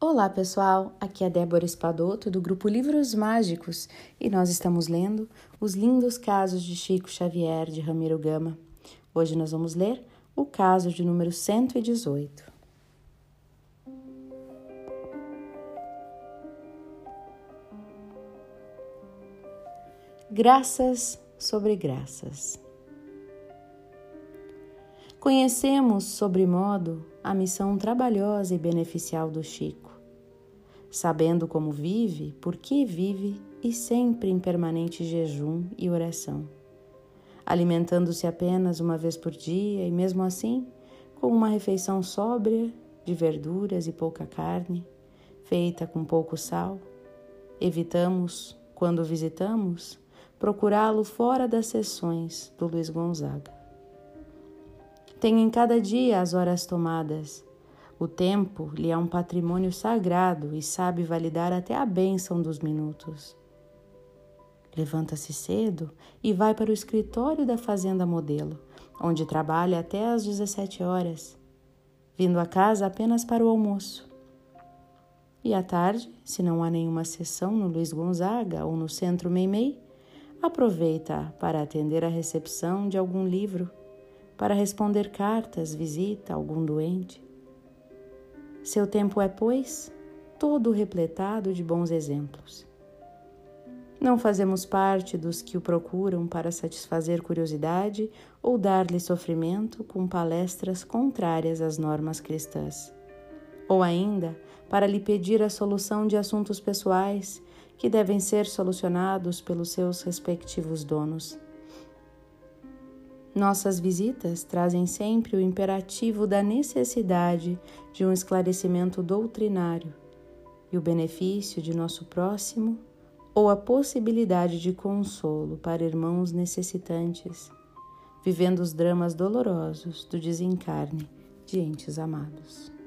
Olá pessoal, aqui é Débora Espadoto do grupo Livros Mágicos e nós estamos lendo Os Lindos Casos de Chico Xavier de Ramiro Gama. Hoje nós vamos ler o caso de número 118. Graças sobre graças. Conhecemos, sobre modo, a missão trabalhosa e beneficial do Chico. Sabendo como vive, por que vive e sempre em permanente jejum e oração. Alimentando-se apenas uma vez por dia e, mesmo assim, com uma refeição sóbria de verduras e pouca carne, feita com pouco sal, evitamos, quando visitamos, procurá-lo fora das sessões do Luiz Gonzaga. Tem em cada dia as horas tomadas. O tempo lhe é um patrimônio sagrado e sabe validar até a bênção dos minutos. Levanta-se cedo e vai para o escritório da Fazenda Modelo, onde trabalha até às 17 horas, vindo a casa apenas para o almoço. E à tarde, se não há nenhuma sessão no Luiz Gonzaga ou no Centro Meimei, aproveita para atender a recepção de algum livro para responder cartas, visita algum doente. Seu tempo é, pois, todo repletado de bons exemplos. Não fazemos parte dos que o procuram para satisfazer curiosidade ou dar-lhe sofrimento com palestras contrárias às normas cristãs, ou ainda para lhe pedir a solução de assuntos pessoais que devem ser solucionados pelos seus respectivos donos. Nossas visitas trazem sempre o imperativo da necessidade de um esclarecimento doutrinário e o benefício de nosso próximo ou a possibilidade de consolo para irmãos necessitantes, vivendo os dramas dolorosos do desencarne de entes amados.